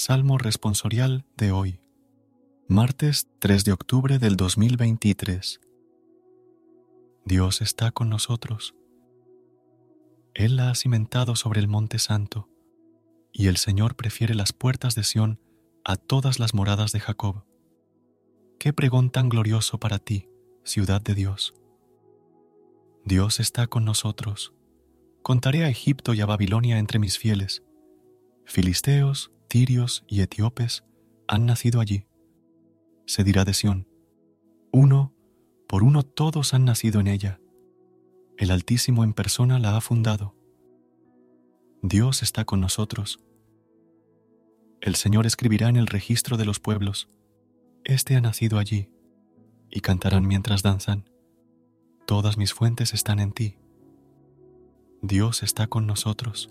Salmo responsorial de hoy, martes 3 de octubre del 2023. Dios está con nosotros. Él la ha cimentado sobre el monte santo, y el Señor prefiere las puertas de Sión a todas las moradas de Jacob. Qué pregón tan glorioso para ti, ciudad de Dios. Dios está con nosotros. Contaré a Egipto y a Babilonia entre mis fieles. Filisteos, tirios y etíopes han nacido allí. Se dirá de Sión, uno por uno todos han nacido en ella. El Altísimo en persona la ha fundado. Dios está con nosotros. El Señor escribirá en el registro de los pueblos, Este ha nacido allí, y cantarán mientras danzan, Todas mis fuentes están en ti. Dios está con nosotros.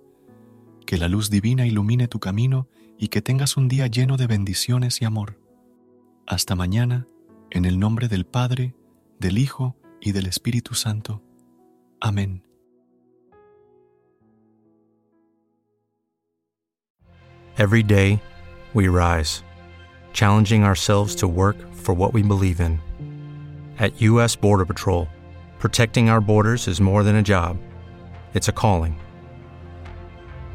Que la luz divina ilumine tu camino y que tengas un día lleno de bendiciones y amor. Hasta mañana, en el nombre del Padre, del Hijo y del Espíritu Santo. Amén. Every day, we rise, challenging ourselves to work for what we believe in. At U.S. Border Patrol, protecting our borders is more than a job, it's a calling.